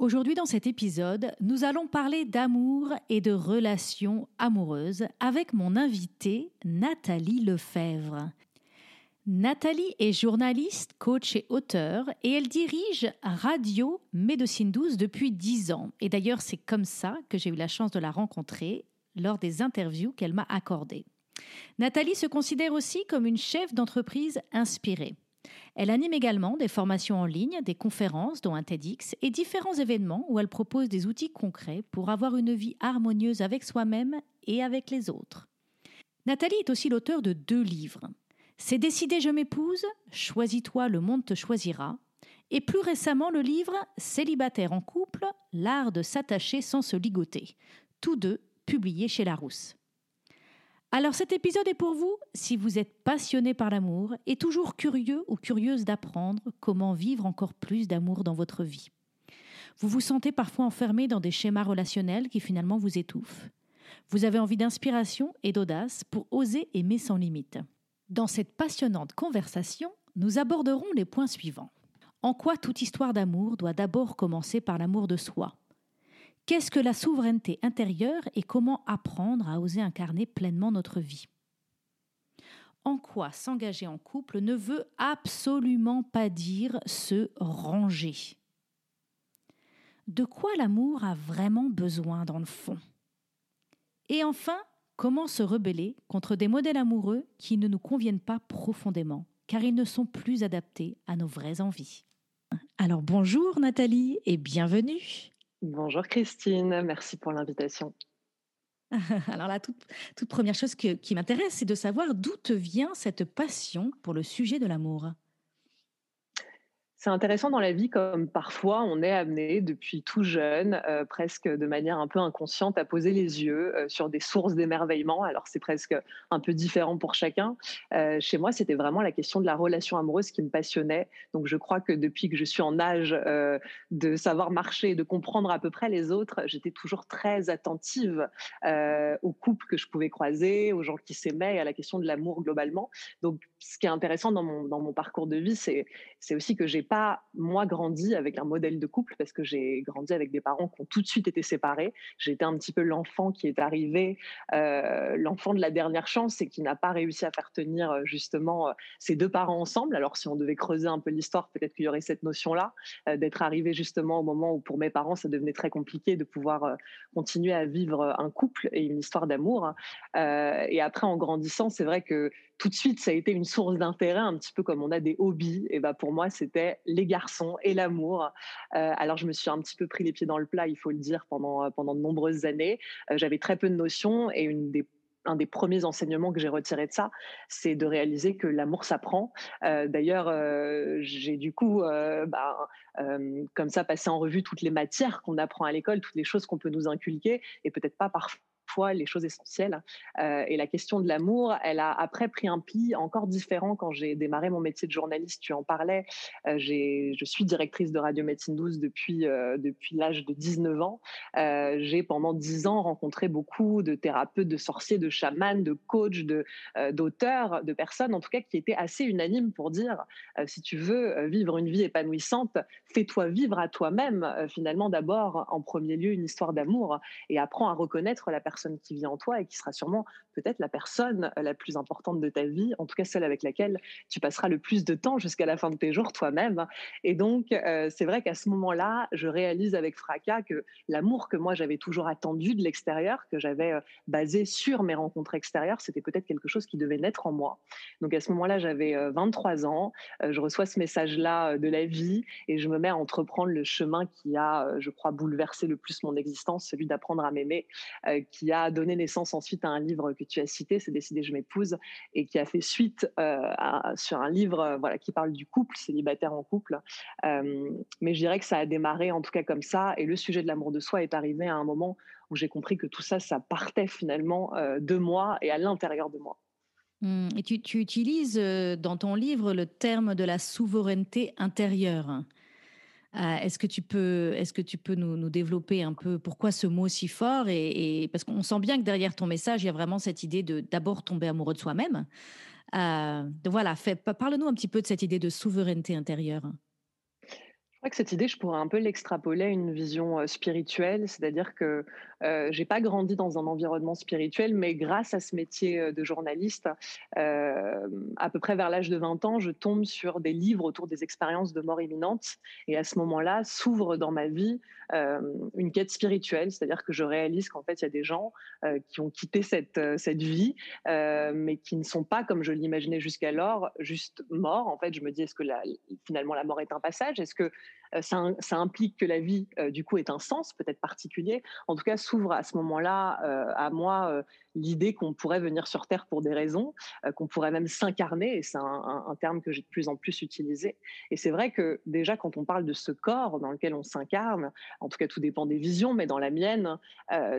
Aujourd'hui dans cet épisode, nous allons parler d'amour et de relations amoureuses avec mon invitée Nathalie Lefebvre. Nathalie est journaliste, coach et auteur et elle dirige Radio Médecine 12 depuis 10 ans. Et d'ailleurs, c'est comme ça que j'ai eu la chance de la rencontrer lors des interviews qu'elle m'a accordées. Nathalie se considère aussi comme une chef d'entreprise inspirée. Elle anime également des formations en ligne, des conférences, dont un TEDx, et différents événements où elle propose des outils concrets pour avoir une vie harmonieuse avec soi-même et avec les autres. Nathalie est aussi l'auteur de deux livres. C'est décidé, je m'épouse, Choisis-toi, le monde te choisira, et plus récemment le livre Célibataire en couple, l'art de s'attacher sans se ligoter, tous deux publiés chez Larousse. Alors cet épisode est pour vous si vous êtes passionné par l'amour et toujours curieux ou curieuse d'apprendre comment vivre encore plus d'amour dans votre vie. Vous vous sentez parfois enfermé dans des schémas relationnels qui finalement vous étouffent. Vous avez envie d'inspiration et d'audace pour oser aimer sans limite. Dans cette passionnante conversation, nous aborderons les points suivants. En quoi toute histoire d'amour doit d'abord commencer par l'amour de soi? Qu'est-ce que la souveraineté intérieure et comment apprendre à oser incarner pleinement notre vie En quoi s'engager en couple ne veut absolument pas dire se ranger De quoi l'amour a vraiment besoin dans le fond? Et enfin, comment se rebeller contre des modèles amoureux qui ne nous conviennent pas profondément, car ils ne sont plus adaptés à nos vraies envies? Alors bonjour Nathalie et bienvenue. Bonjour Christine, merci pour l'invitation. Alors la toute, première chose qui m'intéresse, c'est de savoir d'où te vient cette passion pour le sujet de l'amour. C'est intéressant dans la vie comme parfois on est amené depuis tout jeune, euh, presque de manière un peu inconsciente, à poser les yeux euh, sur des sources d'émerveillement. Alors c'est presque un peu différent pour chacun. Euh, chez moi, c'était vraiment la question de la relation amoureuse qui me passionnait. Donc je crois que depuis que je suis en âge de savoir marcher, de comprendre à peu près les autres, j'étais toujours très attentive aux couples que je pouvais croiser, aux gens qui s'aimaient, à la question de l'amour globalement. Donc ce qui est intéressant dans mon, dans mon parcours de vie, c'est aussi que j'ai pas, moi, grandi avec un modèle de couple parce que j'ai grandi avec des parents qui ont tout de suite été séparés. J'étais un petit peu l'enfant qui est arrivé, euh, l'enfant de la dernière chance et qui n'a pas réussi à faire tenir euh, justement euh, ses deux parents ensemble. Alors, si on devait creuser un peu l'histoire, peut-être qu'il y aurait cette notion-là, d'être arrivé justement au moment où pour mes parents, ça devenait très compliqué de pouvoir continuer à vivre un couple et une histoire d'amour. et après, en grandissant, c'est vrai que tout de suite, ça a été une source d'intérêt, un petit peu comme on a des hobbies. Et bah pour moi, c'était les garçons et l'amour. Euh, alors, je me suis un petit peu pris les pieds dans le plat, il faut le dire, pendant, euh, pendant de nombreuses années. Euh, j'avais très peu de notions et un des premiers enseignements que j'ai retiré de ça, c'est de réaliser que l'amour s'apprend. D'ailleurs, j'ai du coup, bah, comme ça, passé en revue toutes les matières qu'on apprend à l'école, toutes les choses qu'on peut nous inculquer, et peut-être pas parfois les choses essentielles. Euh, et la question de l'amour, elle a après pris un pli encore différent quand j'ai démarré mon métier de journaliste. Tu en parlais. Euh, je suis directrice de Radio Médecine 12 depuis, euh, depuis l'âge de 19 ans. j'ai pendant 10 ans rencontré beaucoup de thérapeutes, de sorciers, de chamans, de coachs, d'auteurs, de personnes en tout cas qui étaient assez unanimes pour dire si tu veux vivre une vie épanouissante, fais-toi vivre à toi-même finalement d'abord en premier lieu une histoire d'amour et apprends à reconnaître la personne qui vit en toi et qui sera sûrement peut-être la personne euh, la plus importante de ta vie, en tout cas celle avec laquelle tu passeras le plus de temps jusqu'à la fin de tes jours toi-même. Et donc, euh, c'est vrai qu'à ce moment-là, je réalise avec fracas que l'amour que moi j'avais toujours attendu de l'extérieur, que j'avais euh, basé sur mes rencontres extérieures, c'était peut-être quelque chose qui devait naître en moi. Donc à ce moment-là, j'avais 23 ans, je reçois ce message-là de la vie et je me mets à entreprendre le chemin qui a, je crois, bouleversé le plus mon existence, celui d'apprendre à m'aimer, qui a donné naissance ensuite à un livre que tu as cité, c'est Décidé, je m'épouse, et qui a fait suite sur un livre voilà, qui parle du couple, célibataire en couple. mais je dirais que ça a démarré en tout cas comme ça, et le sujet de l'amour de soi est arrivé à un moment où j'ai compris que tout ça, ça partait finalement de moi et à l'intérieur de moi. Mmh, et tu, utilises dans ton livre le terme de la souveraineté intérieure. Euh, est-ce que tu peux, est-ce que tu peux nous, développer un peu pourquoi ce mot si fort et, parce qu'on sent bien que derrière ton message, il y a vraiment cette idée de d'abord tomber amoureux de soi-même. Euh, voilà, parle-nous un petit peu de cette idée de souveraineté intérieure. Je crois que cette idée, je pourrais un peu l'extrapoler à une vision spirituelle, c'est-à-dire que euh, j'ai pas grandi dans un environnement spirituel, mais grâce à ce métier euh, de journaliste, euh, à peu près vers l'âge de 20 ans, je tombe sur des livres autour des expériences de mort imminente. Et à ce moment-là, s'ouvre dans ma vie une quête spirituelle, c'est-à-dire que je réalise qu'en fait, il y a des gens qui ont quitté cette, cette vie, mais qui ne sont pas, comme je l'imaginais jusqu'alors, juste morts. En fait, je me dis, est-ce que finalement la mort est un passage? Est-ce que ça, ça, implique que la vie, du coup, est un sens peut-être particulier En tout cas, s'ouvre à ce moment-là euh, à moi euh, l'idée qu'on pourrait venir sur Terre pour des raisons, euh, qu'on pourrait même s'incarner, c'est un, terme que j'ai de plus en plus utilisé. Et c'est vrai que déjà quand on parle de ce corps dans lequel on s'incarne, en tout cas tout dépend des visions, mais dans la mienne,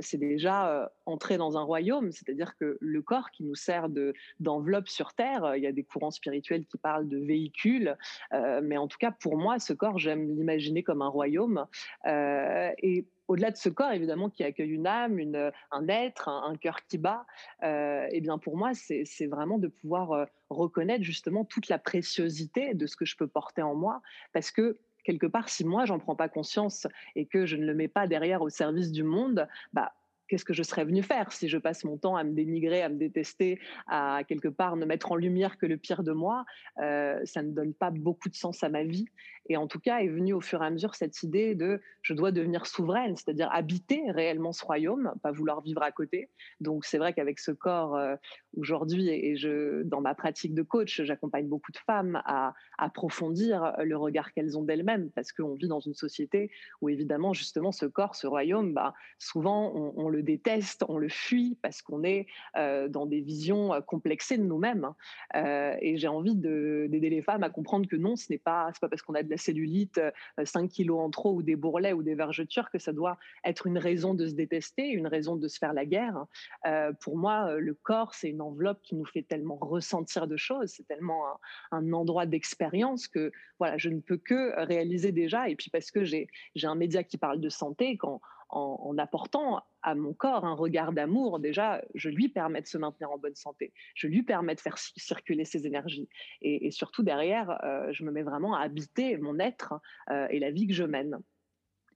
c'est déjà entrer dans un royaume, c'est-à-dire que le corps qui nous sert de, d'enveloppe sur Terre, il y a des courants spirituels qui parlent de véhicule, mais en tout cas pour moi, ce corps, j'aime l'imaginer comme un royaume. et au-delà de ce corps, évidemment, qui accueille une âme, une, un être, un, cœur qui bat, euh, eh bien, pour moi, c'est vraiment de pouvoir euh, reconnaître justement toute la préciosité de ce que je peux porter en moi, parce que quelque part, si moi, j'en prends pas conscience et que je ne le mets pas derrière au service du monde, bah, qu'est-ce que je serais venu faire si je passe mon temps à me dénigrer, à me détester, à quelque part ne mettre en lumière que le pire de moi? Euh, Ça ne donne pas beaucoup de sens à ma vie. Et en tout cas, est venue au fur et à mesure cette idée de je dois devenir souveraine, c'est-à-dire habiter réellement ce royaume, pas vouloir vivre à côté. Donc c'est vrai qu'avec ce corps euh, aujourd'hui et je dans ma pratique de coach, j'accompagne beaucoup de femmes à approfondir le regard qu'elles ont d'elles-mêmes parce qu'on vit dans une société où évidemment justement ce corps, ce royaume, bah, souvent on, le déteste, on le fuit parce qu'on est euh, dans des visions euh, complexées de nous-mêmes. et j'ai envie d'aider les femmes à comprendre que non, ce n'est pas, pas parce qu'on a de la cellulite, 5 euh, kilos en trop ou des bourrelets ou des vergetures, que ça doit être une raison de se détester, une raison de se faire la guerre. Euh, pour moi, euh, le corps, c'est une enveloppe qui nous fait tellement ressentir de choses, c'est tellement un, endroit d'expérience que voilà, je ne peux que réaliser déjà. Et puis parce que j'ai un média qui parle de santé, quand en, apportant à mon corps un regard d'amour, déjà, je lui permets de se maintenir en bonne santé. Je lui permets de faire circuler ses énergies. Et, surtout, derrière, euh, je me mets vraiment à habiter mon être euh, et la vie que je mène.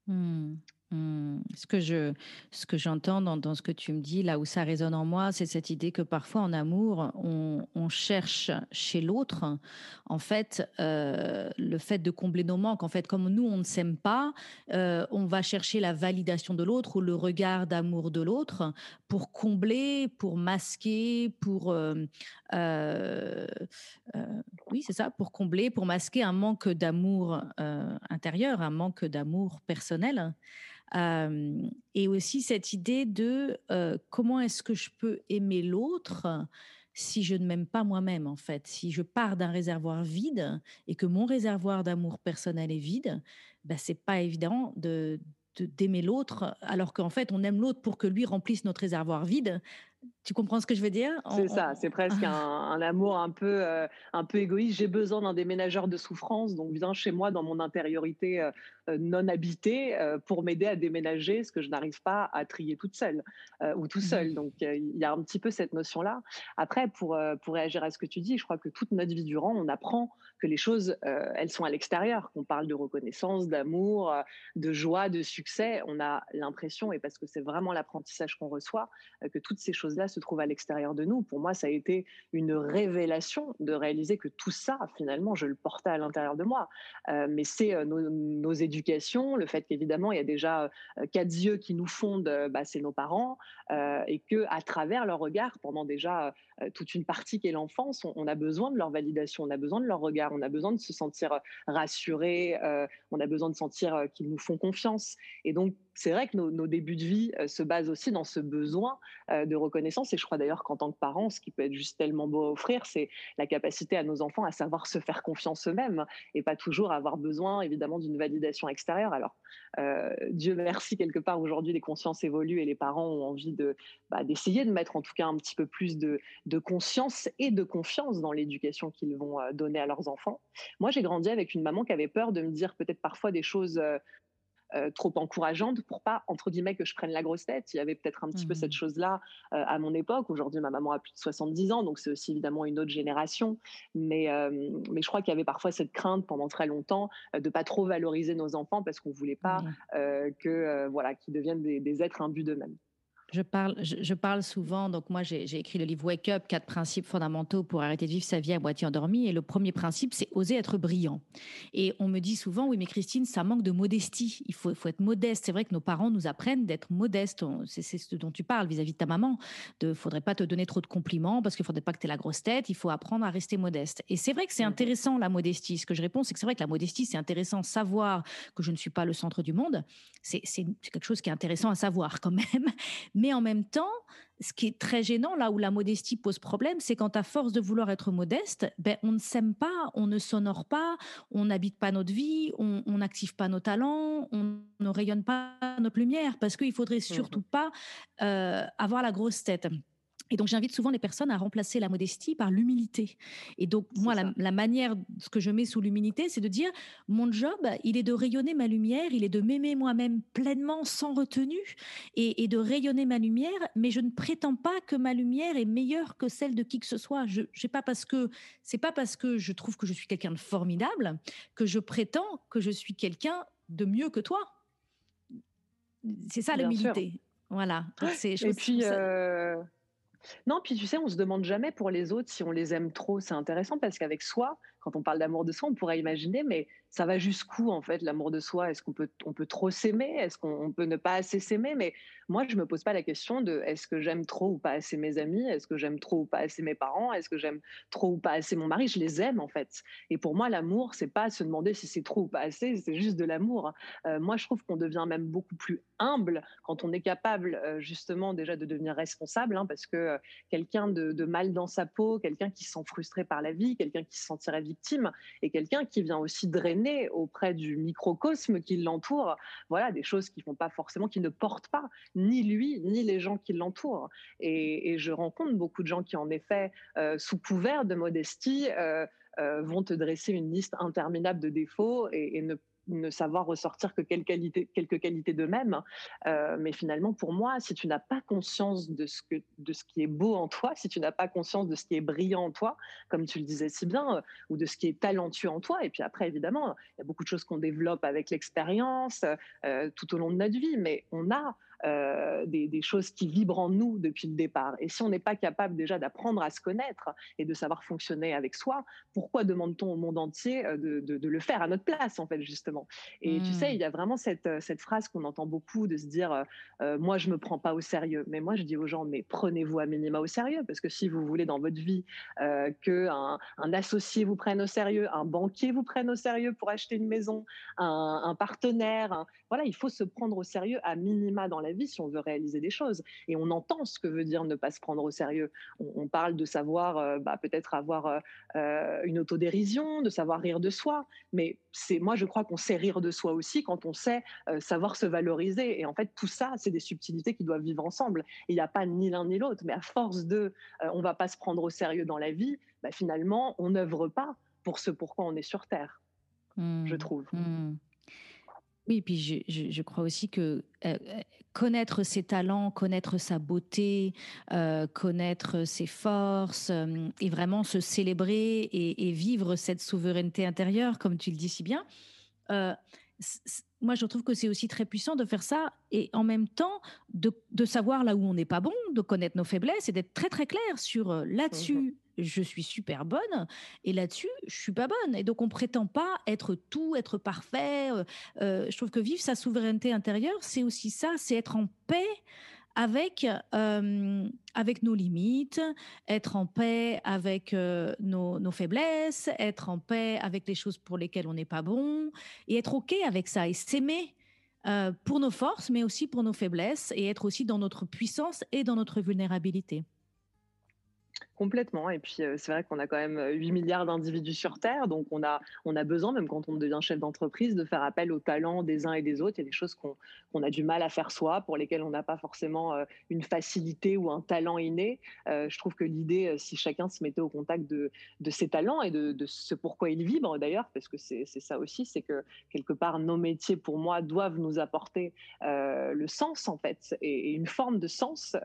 Hmm. Mmh. Ce que je, ce que j'entends dans, ce que tu me dis, là où ça résonne en moi, c'est cette idée que parfois en amour, on, cherche chez l'autre, en fait, euh, le fait de combler nos manques. En fait, comme nous, on ne s'aime pas, euh, on va chercher la validation de l'autre ou le regard d'amour de l'autre pour combler, pour masquer, pour, euh oui, c'est ça, pour combler, pour masquer un manque d'amour intérieur, un manque d'amour personnel et aussi cette idée de comment est-ce que je peux aimer l'autre si je ne m'aime pas moi-même, en fait? Si je pars d'un réservoir vide et que mon réservoir d'amour personnel est vide, ben, c'est pas évident de d'aimer l'autre alors qu'en fait on aime l'autre pour que lui remplisse notre réservoir vide tu comprends ce que je veux dire? C'est ça, c'est presque un, amour un peu, euh, un peu égoïste. J'ai besoin d'un déménageur de souffrance, donc viens chez moi dans mon intériorité euh, euh, non habitée pour m'aider à déménager ce que je n'arrive pas à trier toute seule ou tout seul. Mmh. Donc il y a un petit peu cette notion-là. Après, pour, pour réagir à ce que tu dis, je crois que toute notre vie durant, on apprend que les choses, elles sont à l'extérieur, qu'on parle de reconnaissance, d'amour, de joie, de succès. On a l'impression, et parce que c'est vraiment l'apprentissage qu'on reçoit, que toutes ces choses choses-là se trouvent à l'extérieur de nous. Pour moi, ça a été une révélation de réaliser que tout ça, finalement, je le portais à l'intérieur de moi. Euh, mais c'est euh, nos, éducations, le fait qu'évidemment, il y a déjà quatre yeux qui nous fondent, bah, c'est nos parents, et que à travers leur regard, pendant déjà toute une partie qui est l'enfance, on, a besoin de leur validation, on a besoin de leur regard, on a besoin de se sentir rassuré, on a besoin de sentir qu'ils nous font confiance. Et donc, c'est vrai que nos, débuts de vie euh, se basent aussi dans ce besoin euh, de reconnaissance. Et je crois d'ailleurs qu'en tant que parents, ce qui peut être juste tellement beau à offrir, c'est la capacité à nos enfants à savoir se faire confiance eux-mêmes et pas toujours avoir besoin, évidemment, d'une validation extérieure. Alors, euh, Dieu merci, quelque part, aujourd'hui, les consciences évoluent et les parents ont envie bah, d'essayer de mettre en tout cas un petit peu plus de, de conscience et de confiance dans l'éducation qu'ils vont donner à leurs enfants. Moi, j'ai grandi avec une maman qui avait peur de me dire peut-être parfois des choses euh, trop encourageante pour pas, entre guillemets, que je prenne la grosse tête. Il y avait peut-être un petit peu cette mmh. chose-là euh, à mon époque. Aujourd'hui, ma maman a plus de 70 ans, donc c'est aussi évidemment une autre génération. Mais, euh, mais je crois qu'il y avait parfois cette crainte pendant très longtemps de pas trop valoriser nos enfants parce qu'on voulait pas que voilà qu'ils deviennent des, des êtres imbus d'eux-mêmes. Je parle, je, parle souvent, donc moi j'ai écrit le livre Wake Up, quatre principes fondamentaux pour arrêter de vivre sa vie à moitié endormie. Et le premier principe, c'est oser être brillant. Et on me dit souvent, oui, mais Christine, ça manque de modestie. Il faut, faut être modeste. C'est vrai que nos parents nous apprennent d'être modestes. C'est ce dont tu parles vis-à-vis de ta maman. Il ne faudrait pas te donner trop de compliments parce qu'il ne faudrait pas que tu aies la grosse tête. Il faut apprendre à rester modeste. Et c'est vrai que c'est mmh. intéressant la modestie. Ce que je réponds, c'est que c'est vrai que la modestie, c'est intéressant. Savoir que je ne suis pas le centre du monde, c'est quelque chose qui est intéressant à savoir quand même. Mais en même temps, ce qui est très gênant, là où la modestie pose problème, c'est quand à force de vouloir être modeste, ben, on ne s'aime pas, on ne s'honore pas, on n'habite pas notre vie, on n'active pas nos talents, on ne rayonne pas notre lumière, parce qu'il faudrait mmh surtout pas euh, avoir la grosse tête. Et donc, j'invite souvent les personnes à remplacer la modestie par l'humilité. Et donc, moi, la, manière, ce que je mets sous l'humilité, c'est de dire, mon job, il est de rayonner ma lumière, il est de m'aimer moi-même pleinement, sans retenue, et, de rayonner ma lumière, mais je ne prétends pas que ma lumière est meilleure que celle de qui que ce soit. Je, sais pas parce que, c'est pas parce que je trouve que je suis quelqu'un de formidable que je prétends que je suis quelqu'un de mieux que toi. C'est ça l'humilité. Voilà. Et puis, euh, non, puis tu sais, on se demande jamais pour les autres si on les aime trop. C'est intéressant parce qu'avec soi, quand on parle d'amour de soi, on pourrait imaginer, mais ça va jusqu'où en fait l'amour de soi? Est-ce qu'on peut, on peut trop s'aimer? Est-ce qu'on peut ne pas assez s'aimer? Mais moi, je me pose pas la question de est-ce que j'aime trop ou pas assez mes amis? Est-ce que j'aime trop ou pas assez mes parents? Est-ce que j'aime trop ou pas assez mon mari? Je les aime en fait. Et pour moi, l'amour, c'est pas se demander si c'est trop ou pas assez, c'est juste de l'amour. Euh, moi, je trouve qu'on devient même beaucoup plus humble quand on est capable euh, justement déjà de devenir responsable, hein, parce que euh, quelqu'un de, mal dans sa peau, quelqu'un qui se sent frustré par la vie, quelqu'un qui se sentirait victime, et quelqu'un qui vient aussi drainer auprès du microcosme qui l'entoure, voilà, des choses qui font pas forcément, qui ne portent pas ni lui ni les gens qui l'entourent. Et, je rencontre beaucoup de gens qui, en effet, euh, sous couvert de modestie, euh, euh, vont te dresser une liste interminable de défauts et, et ne ne savoir ressortir que quelques qualités, quelques qualités d'eux-mêmes. Euh, mais finalement, pour moi, si tu n'as pas conscience de ce, que, de ce qui est beau en toi, si tu n'as pas conscience de ce qui est brillant en toi, comme tu le disais si bien, euh, ou de ce qui est talentueux en toi, et puis après, évidemment, il y a beaucoup de choses qu'on développe avec l'expérience euh, tout au long de notre vie, mais on a euh, des, choses qui vibrent en nous depuis le départ. Et si on n'est pas capable déjà d'apprendre à se connaître et de savoir fonctionner avec soi, pourquoi demande-t-on au monde entier euh, de, le faire à notre place, en fait, justement? Et tu sais, hmm. il y a vraiment cette, euh, cette phrase qu'on entend beaucoup de se dire Moi, je me prends pas au sérieux. Mais moi, je dis aux gens Mais prenez-vous à minima au sérieux, parce que si vous voulez dans votre vie euh, qu'un un associé vous prenne au sérieux, un banquier vous prenne au sérieux pour acheter une maison, un, partenaire, voilà, il faut se prendre au sérieux à minima dans la vie si on veut réaliser des choses. Et on entend ce que veut dire ne pas se prendre au sérieux. On, parle de savoir euh, bah, peut-être avoir euh, euh, une autodérision, de savoir rire de soi. Mais c'est moi, je crois qu'on sait rire de soi aussi quand on sait savoir se valoriser. Et en fait, tout ça, c'est des subtilités qui doivent vivre ensemble. Il n'y a pas ni l'un ni l'autre. Mais à force de on va pas se prendre au sérieux dans la vie, bah, finalement, on n'œuvre pas pour ce pourquoi on est sur Terre, je mmh. trouve. Mmh. Oui, puis je, je, crois aussi que euh, connaître ses talents, connaître sa beauté, euh, connaître ses forces euh, et vraiment se célébrer et, et, vivre cette souveraineté intérieure, comme tu le dis si bien, moi, je trouve que c'est aussi très puissant de faire ça et en même temps de, de savoir là où on n'est pas bon, de connaître nos faiblesses et d'être très très clair sur euh, là-dessus. Je suis super bonne et là-dessus, je suis pas bonne. Et donc, on prétend pas être tout, être parfait. Euh, euh, je trouve que vivre sa souveraineté intérieure, c'est aussi ça, c'est être en paix avec, avec nos limites, être en paix avec nos, faiblesses, être en paix avec les choses pour lesquelles on n'est pas bon, et être OK avec ça, et s'aimer pour nos forces, mais aussi pour nos faiblesses, et être aussi dans notre puissance et dans notre vulnérabilité. Complètement. Et puis, c'est vrai qu'on a quand même 8 milliards d'individus sur Terre. Donc, on a, on a besoin, même quand on devient chef d'entreprise, de faire appel aux talents des uns et des autres. Il y a des choses qu'on a du mal à faire soi, pour lesquelles on n'a pas forcément une facilité ou un talent inné. je trouve que l'idée, si chacun se mettait au contact de, de ses talents et de, de ce pourquoi il vibre d'ailleurs, parce que c'est ça aussi, c'est que quelque part, nos métiers, pour moi, doivent nous apporter le sens, en fait, et, une forme de sens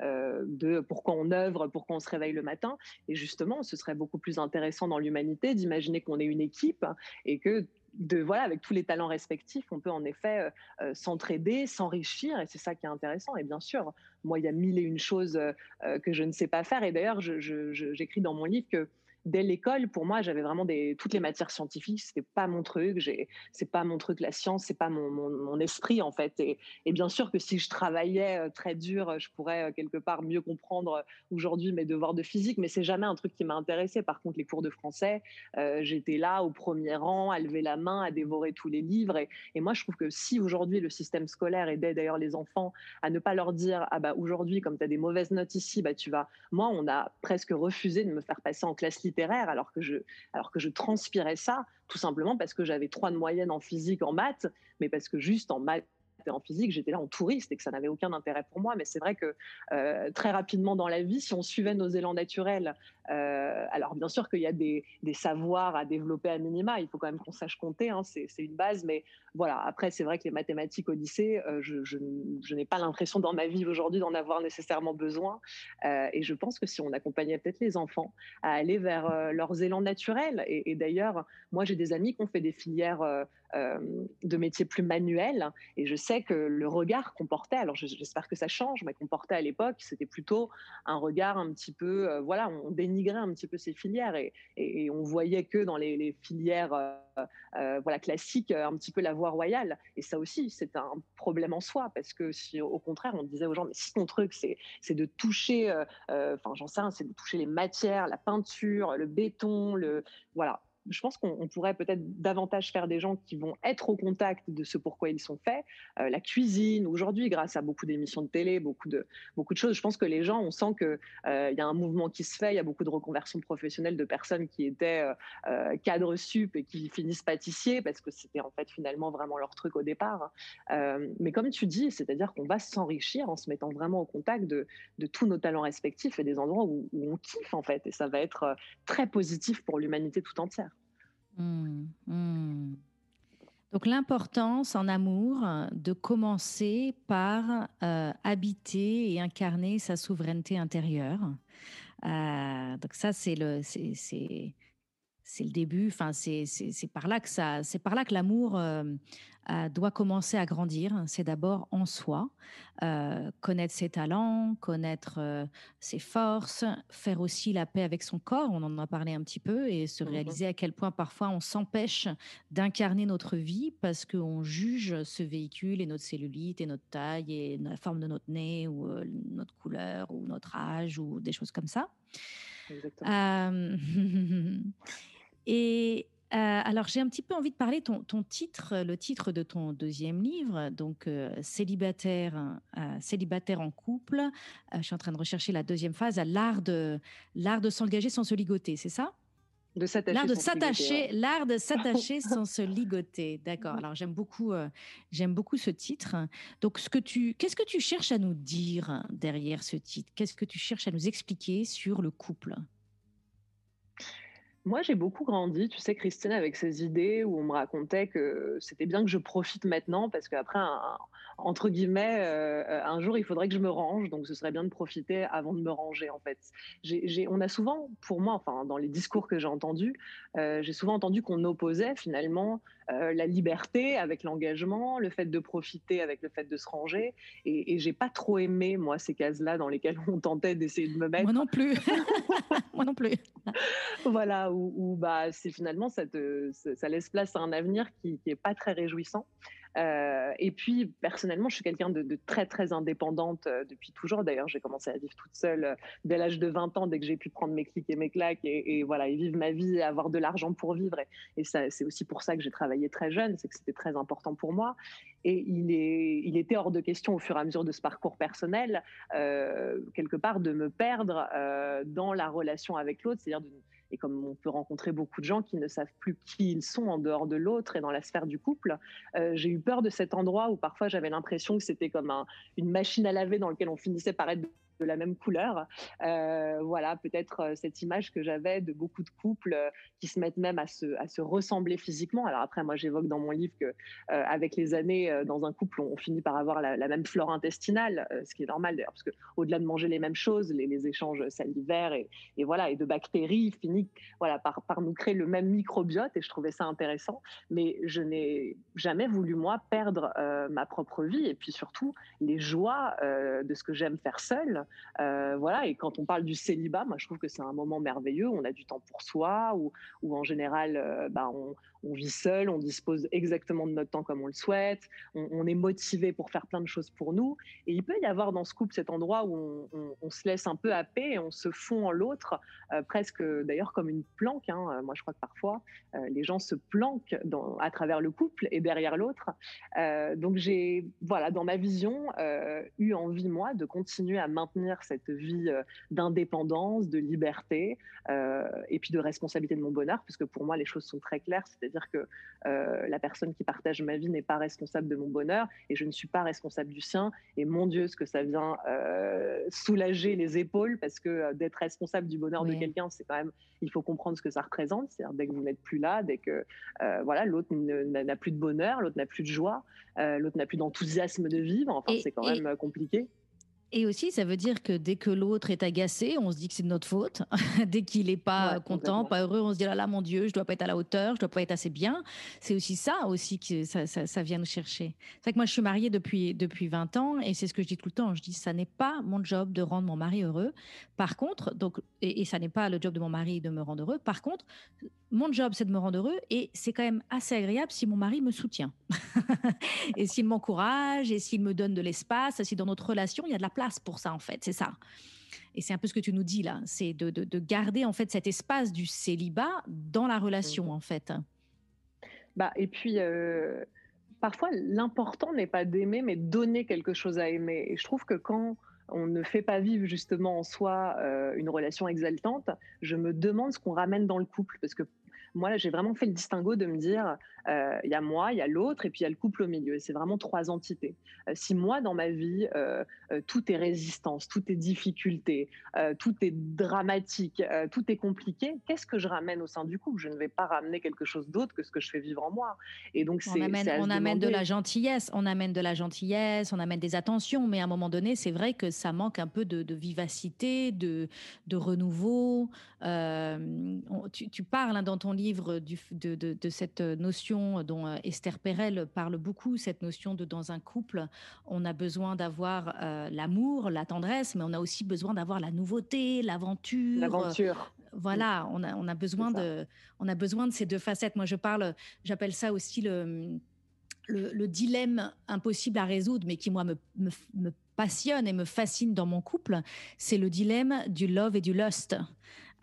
de pourquoi on œuvre, pourquoi on se le matin. Et justement, ce serait beaucoup plus intéressant dans l'humanité d'imaginer qu'on est une équipe et que de voilà avec tous les talents respectifs, on peut en effet euh, euh, s'entraider, s'enrichir et c'est ça qui est intéressant. Et bien sûr, moi il y a mille et une choses euh, que je ne sais pas faire et d'ailleurs j'écris dans mon livre que dès l'école, pour moi, j'avais vraiment des, toutes les matières scientifiques. C'était pas mon truc. C'est pas mon truc, la science. C'est pas mon, mon, esprit, en fait. Et, bien sûr que si je travaillais euh, très dur, je pourrais euh, quelque part mieux comprendre euh, aujourd'hui mes devoirs de physique. Mais c'est jamais un truc qui m'a intéressé. Par contre, les cours de français, j'étais là au premier rang, à lever la main, à dévorer tous les livres. Et, et moi, je trouve que si aujourd'hui le système scolaire aidait d'ailleurs les enfants à ne pas leur dire ah bah aujourd'hui comme tu as des mauvaises notes ici, bah tu vas. Moi, on a presque refusé de me faire passer en classe alors que je, alors que je transpirais ça, tout simplement parce que j'avais trois de moyenne en physique, en maths, mais parce que juste en maths en physique, j'étais là en touriste et que ça n'avait aucun intérêt pour moi. Mais c'est vrai que euh, très rapidement dans la vie, si on suivait nos élans naturels, euh, alors bien sûr qu'il y a des, savoirs à développer à minima, il faut quand même qu'on sache compter, hein, c'est une base. Mais voilà, après c'est vrai que les mathématiques au lycée, euh, je, n'ai pas l'impression dans ma vie aujourd'hui d'en avoir nécessairement besoin. et je pense que si on accompagnait peut-être les enfants à aller vers leurs élans naturels, et, d'ailleurs, moi j'ai des amis qui ont fait des filières de métiers plus manuels, et je sais que le regard qu'on portait, alors j'espère que ça change, mais qu'on portait à l'époque, c'était plutôt un regard un petit peu, euh, voilà, on un petit peu ces filières et, et, on voyait que dans les, filières euh, euh, voilà, classiques, un petit peu la voie royale. Et ça aussi, c'est un problème en soi parce que si au contraire, on disait aux gens, mais si ton truc, c'est de toucher, enfin, j'en sais c'est de toucher les matières, la peinture, le béton, le, voilà, je pense qu'on pourrait peut-être davantage faire des gens qui vont être au contact de ce pourquoi ils sont faits. Euh, la cuisine, aujourd'hui, grâce à beaucoup d'émissions de télé, beaucoup de, beaucoup de choses, je pense que les gens, on sent qu'il euh, y a un mouvement qui se fait, il y a beaucoup de reconversions professionnelles de personnes qui étaient euh, cadres sup et qui finissent pâtissiers parce que c'était en fait finalement vraiment leur truc au départ. mais comme tu dis, c'est-à-dire qu'on va s'enrichir en se mettant vraiment au contact de, de, tous nos talents respectifs et des endroits où, où on kiffe en fait. Et ça va être très positif pour l'humanité tout entière. Mmh, mmh. Donc l'importance en amour de commencer par euh, habiter et incarner sa souveraineté intérieure. Euh, donc ça c'est le c'est le début. Enfin, c'est par là que ça, c'est par là que l'amour euh, doit commencer à grandir. C'est d'abord en soi, euh, connaître ses talents, connaître euh, ses forces, faire aussi la paix avec son corps. On en a parlé un petit peu et se mmh réaliser à quel point parfois on s'empêche d'incarner notre vie parce qu'on juge ce véhicule et notre cellulite et notre taille et la forme de notre nez ou notre couleur ou notre âge ou des choses comme ça. Exactement. Et euh, alors, j'ai un petit peu envie de parler ton, ton titre, le titre de ton deuxième livre, donc euh, célibataire, euh, célibataire en couple. je suis en train de rechercher la deuxième phase, l'art de l'art de s'engager sans se ligoter, c'est ça? De s'attacher. L'art de s'attacher, l'art de s'attacher sans se ligoter. D'accord. Alors j'aime beaucoup, j'aime beaucoup ce titre. Donc ce que tu, qu'est-ce que tu cherches à nous dire derrière ce titre? Qu'est-ce que tu cherches à nous expliquer sur le couple? Moi, j'ai beaucoup grandi, tu sais, Christine, avec ces idées où on me racontait que c'était bien que je profite maintenant parce qu'après, entre guillemets, euh, un jour, il faudrait que je me range, donc ce serait bien de profiter avant de me ranger, en fait. on a souvent, pour moi, enfin, dans les discours que j'ai entendus, euh, j'ai souvent entendu qu'on opposait finalement la liberté avec l'engagement, le fait de profiter avec le fait de se ranger. Et, et j'ai pas trop aimé, moi, ces cases-là dans lesquelles on tentait d'essayer de me mettre. Moi non plus. moi non plus. voilà, où, bah, c'est finalement, ça, ça, laisse place à un avenir qui n'est pas très réjouissant. Euh, et puis, personnellement, je suis quelqu'un de, très, très indépendante euh, depuis toujours. D'ailleurs, j'ai commencé à vivre toute seule euh, dès l'âge de 20 ans, dès que j'ai pu prendre mes clics et mes claques et, voilà, et vivre ma vie et avoir de l'argent pour vivre. Et, ça, c'est aussi pour ça que j'ai travaillé très jeune, c'est que c'était très important pour moi. Et il, est, il était hors de question, au fur et à mesure de ce parcours personnel, quelque part, de me perdre dans la relation avec l'autre, c'est-à-dire de et comme on peut rencontrer beaucoup de gens qui ne savent plus qui ils sont en dehors de l'autre et dans la sphère du couple, euh, j'ai eu peur de cet endroit où parfois j'avais l'impression que c'était comme une machine à laver dans laquelle on finissait par être de la même couleur. Euh, voilà, peut-être euh, cette image que j'avais de beaucoup de couples euh, qui se mettent même à se, à se ressembler physiquement. Alors après, moi, j'évoque dans mon livre que avec les années, dans un couple, on, finit par avoir la, même flore intestinale, ce qui est normal d'ailleurs, parce que au-delà de manger les mêmes choses, les, les échanges salivaires et, et, voilà et de bactéries finissent voilà par, par nous créer le même microbiote. Et je trouvais ça intéressant. Mais je n'ai jamais voulu moi perdre ma propre vie et puis surtout les joies de ce que j'aime faire seul euh, voilà, et quand on parle du célibat, moi je trouve que c'est un moment merveilleux. On a du temps pour soi, ou, en général, euh, bah, on, on vit seul, on dispose exactement de notre temps comme on le souhaite, on, est motivé pour faire plein de choses pour nous. Et il peut y avoir dans ce couple cet endroit où on, se laisse un peu happer et on se fond en l'autre, euh, presque d'ailleurs comme une planque. Hein. Moi, je crois que parfois, euh, les gens se planquent à travers le couple et derrière l'autre. Euh, donc, j'ai, voilà, dans ma vision, eu envie, moi, de continuer à maintenir cette vie d'indépendance, de liberté et puis de responsabilité de mon bonheur, puisque pour moi, les choses sont très claires. C'est-à-dire que euh, la personne qui partage ma vie n'est pas responsable de mon bonheur et je ne suis pas responsable du sien. Et mon Dieu, ce que ça vient euh, soulager les épaules parce que euh, d'être responsable du bonheur de quelqu'un, c'est quand même, il faut comprendre ce que ça représente. C'est-à-dire dès que vous n'êtes plus là, dès que voilà, l'autre n'a plus de bonheur, l'autre n'a plus de joie, l'autre n'a plus d'enthousiasme de vivre. Enfin, c'est quand même compliqué. Et aussi, ça veut dire que dès que l'autre est agacé, on se dit que c'est de notre faute. dès qu'il n'est pas content, pas heureux, on se dit là là, mon Dieu, je dois pas être à la hauteur, je dois pas être assez bien. C'est aussi ça aussi que ça, ça, vient nous chercher. C'est vrai que moi, je suis mariée depuis depuis 20 ans et c'est ce que je dis tout le temps. Je dis ça n'est pas mon job de rendre mon mari heureux. Par contre, donc et, et ça n'est pas le job de mon mari de me rendre heureux. Par contre, mon job, c'est de me rendre heureux et c'est quand même assez agréable si mon mari me soutient et s'il m'encourage et s'il me donne de l'espace, si dans notre relation, il y a de la place pour ça, en fait. C'est ça. Et c'est un peu ce que tu nous dis là, c'est de, de, garder en fait cet espace du célibat dans la relation, mmh. en fait. Bah, et puis, euh, parfois, l'important n'est pas d'aimer, mais donner quelque chose à aimer. Et je trouve que quand on ne fait pas vivre justement en soi euh, une relation exaltante, je me demande ce qu'on ramène dans le couple. Parce que moi, j'ai vraiment fait le distinguo de me dire, il y a moi, il y a l'autre, et puis il y a le couple au milieu. C'est vraiment trois entités. Euh, si moi, dans ma vie, euh, tout est résistance, tout est difficulté, tout est dramatique, tout est compliqué, qu'est-ce que je ramène au sein du couple? Je ne vais pas ramener quelque chose d'autre que ce que je fais vivre en moi. Et donc, on amène, on amène de la gentillesse, on amène de la gentillesse, on amène des attentions, mais à un moment donné, c'est vrai que ça manque un peu de, vivacité, de, de renouveau. tu, tu, parles hein, dans ton livre du, de, de, de cette notion dont euh, Esther Perel parle beaucoup, cette notion de dans un couple, on a besoin d'avoir euh, l'amour, la tendresse, mais on a aussi besoin d'avoir la nouveauté, l'aventure. L'aventure. voilà, on a, on a besoin de, on a besoin de ces deux facettes. Moi, je parle, j'appelle ça aussi le, le, dilemme impossible à résoudre, mais qui moi me, me, me passionne et me fascine dans mon couple, c'est le dilemme du love et du lust.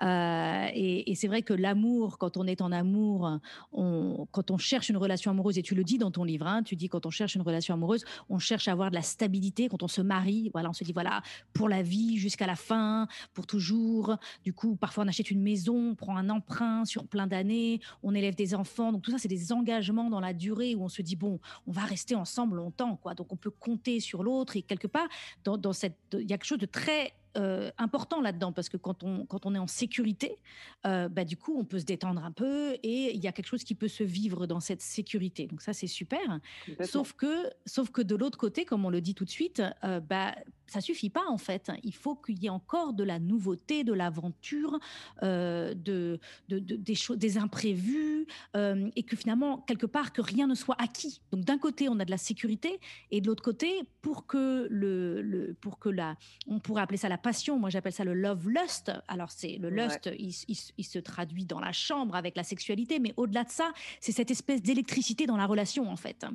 Euh, et, c'est vrai que l'amour, quand on est en amour, quand on cherche une relation amoureuse, et tu le dis dans ton livre, hein, tu dis quand on cherche une relation amoureuse, on cherche à avoir de la stabilité. Quand on se marie, voilà, on se dit voilà pour la vie jusqu'à la fin, pour toujours. Du coup, parfois on achète une maison, on prend un emprunt sur plein d'années, on élève des enfants. Donc tout ça, c'est des engagements dans la durée où on se dit bon, on va rester ensemble longtemps, quoi. Donc on peut compter sur l'autre et quelque part dans, dans cette, il y a quelque chose de très euh, important là-dedans parce que quand on, quand on est en sécurité, euh, bah, du coup, on peut se détendre un peu et il y a quelque chose qui peut se vivre dans cette sécurité. Donc ça, c'est super. Sauf que, sauf que de l'autre côté, comme on le dit tout de suite, euh, bah, ça suffit pas en fait. Il faut qu'il y ait encore de la nouveauté, de l'aventure, euh, de, des choses, des imprévus, euh, et que finalement quelque part que rien ne soit acquis. Donc d'un côté on a de la sécurité et de l'autre côté pour que le, pour que la, on pourrait appeler ça la passion. Moi j'appelle ça le love lust. Alors c'est le lust, il, se traduit dans la chambre avec la sexualité, mais au-delà de ça, c'est cette espèce d'électricité dans la relation en fait.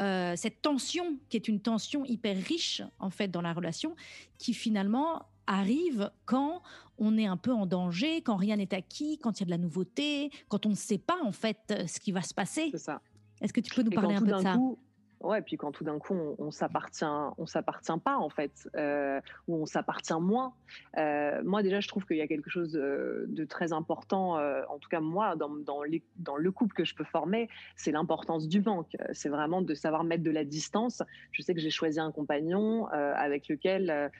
Euh, cette tension qui est une tension hyper riche en fait dans la relation, qui finalement arrive quand on est un peu en danger, quand rien n'est acquis, quand il y a de la nouveauté, quand on ne sait pas en fait ce qui va se passer. C'est ça. Est-ce que tu peux nous parler un peu de ça? Ouais, puis quand tout d'un coup on, s'appartient, on s'appartient pas en fait, euh, ou on s'appartient moins. Euh, moi déjà, je trouve qu'il y a quelque chose de, très important. Euh, en tout cas, moi, dans, le couple que je peux former, c'est l'importance du manque. C'est vraiment de savoir mettre de la distance. Je sais que j'ai choisi un compagnon avec lequel,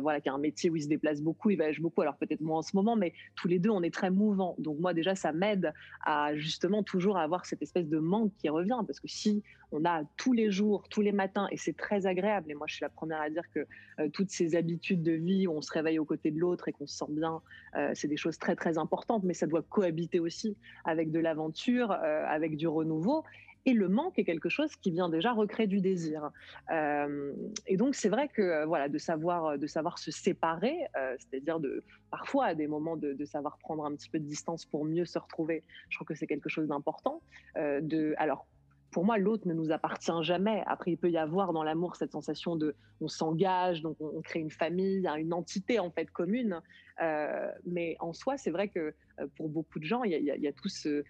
voilà, qui a un métier où il se déplace beaucoup, il voyage beaucoup. Alors peut-être moins en ce moment, mais tous les deux, on est très mouvants. Donc moi déjà, ça m'aide à justement toujours avoir cette espèce de manque qui revient, parce que si on a tous les tous les matins, et c'est très agréable. Et moi, je suis la première à dire que euh, toutes ces habitudes de vie où on se réveille aux côtés de l'autre et qu'on se sent bien, euh, c'est des choses très, très importantes, mais ça doit cohabiter aussi avec de l'aventure, euh, avec du renouveau. Et le manque est quelque chose qui vient déjà recréer du désir. et donc c'est vrai que voilà de savoir de savoir se séparer, c'est-à-dire de parfois à des moments de, de, savoir prendre un petit peu de distance pour mieux se retrouver. Je trouve que c'est quelque chose d'important. de alors pour moi, l'autre ne nous appartient jamais. Après, il peut y avoir dans l'amour cette sensation de on s'engage, donc on, crée une famille, une entité en fait commune. Euh, mais en soi, c'est vrai que euh, pour beaucoup de gens, il y a, tout ce,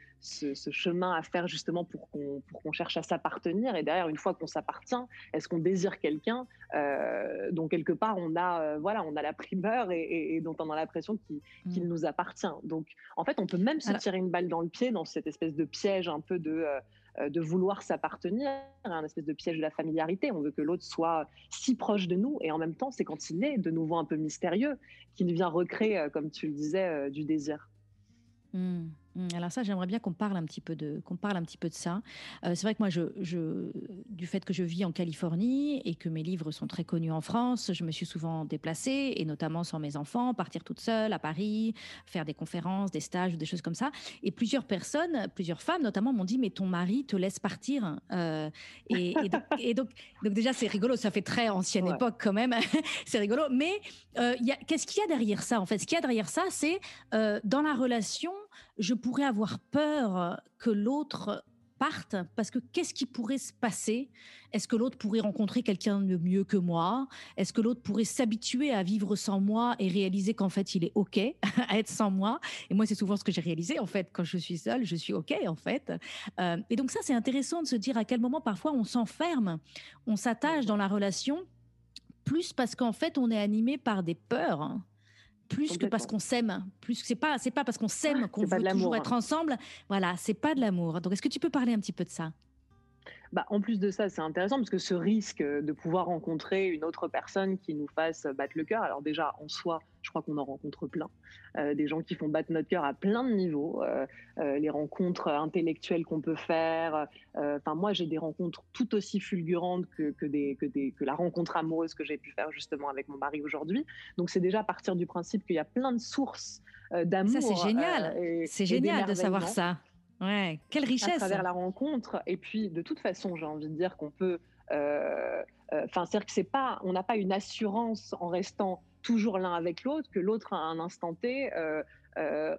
chemin à faire justement pour qu'on cherche à s'appartenir. Et derrière, une fois qu'on s'appartient, est-ce qu'on désire quelqu'un? Euh, dont quelque part on a, voilà, on a la primeur et, dont on a l'impression qu'il mmh. nous appartient. Donc, en fait, on peut même se tirer une balle dans le pied dans cette espèce de piège un peu de euh, de vouloir s'appartenir, un espèce de piège de la familiarité. On veut que l'autre soit si proche de nous, et en même temps, c'est quand il est de nouveau un peu mystérieux qu'il vient recréer, euh, comme tu le disais, euh, du désir. Mmh. Mmh, alors ça, j'aimerais bien qu'on parle un petit peu de, qu'on parle un petit peu de ça. Euh, c'est vrai que moi, je, du fait que je vis en Californie et que mes livres sont très connus en France, je me suis souvent déplacée et notamment sans mes enfants, partir toute seule à Paris, faire des conférences, des stages des choses comme ça. Et plusieurs personnes, plusieurs femmes notamment, m'ont dit mais ton mari te laisse partir. Euh, et, et, donc, donc, déjà c'est rigolo, ça fait très ancienne époque quand même. c'est rigolo. Mais euh, qu'est-ce qu'il y a derrière ça en fait? Ce qu'il y a derrière ça, c'est dans la relation je pourrais avoir peur que l'autre parte parce que qu'est-ce qui pourrait se passer? Est-ce que l'autre pourrait rencontrer quelqu'un de mieux que moi? Est-ce que l'autre pourrait s'habituer à vivre sans moi et réaliser qu'en fait il est ok à être sans moi? Et moi c'est souvent ce que j'ai réalisé en fait. Quand je suis seule, je suis ok en fait. Euh, et donc ça c'est intéressant de se dire à quel moment parfois on s'enferme, on s'attache dans la relation plus parce qu'en fait on est animé par des peurs plus que parce qu'on s'aime. Plus c'est pas c'est pas parce qu'on s'aime qu'on veut toujours être ensemble. Voilà, c'est pas de l'amour. Donc est-ce que tu peux parler un petit peu de ça? Bah, en plus de ça, c'est intéressant parce que ce risque de pouvoir rencontrer une autre personne qui nous fasse battre le cœur, alors déjà en soi, crois qu'on en rencontre plein, euh, des gens qui font battre notre cœur à plein de niveaux, euh, euh, les rencontres intellectuelles qu'on peut faire. Enfin, moi, j'ai des rencontres tout aussi fulgurantes que, que, des, que, des, que la rencontre amoureuse que j'ai pu faire justement avec mon mari aujourd'hui. Donc, c'est déjà partir du principe qu'il y a plein de sources d'amour. Ça, c'est génial. c'est génial de savoir ça. Ouais, quelle richesse. À travers la rencontre. Et puis, de toute façon, j'ai envie de dire qu'on peut. Euh, euh, enfin, c'est-à-dire que c'est pas, on n'a pas une assurance en restant toujours l'un avec l'autre que l'autre à un instant T. Euh,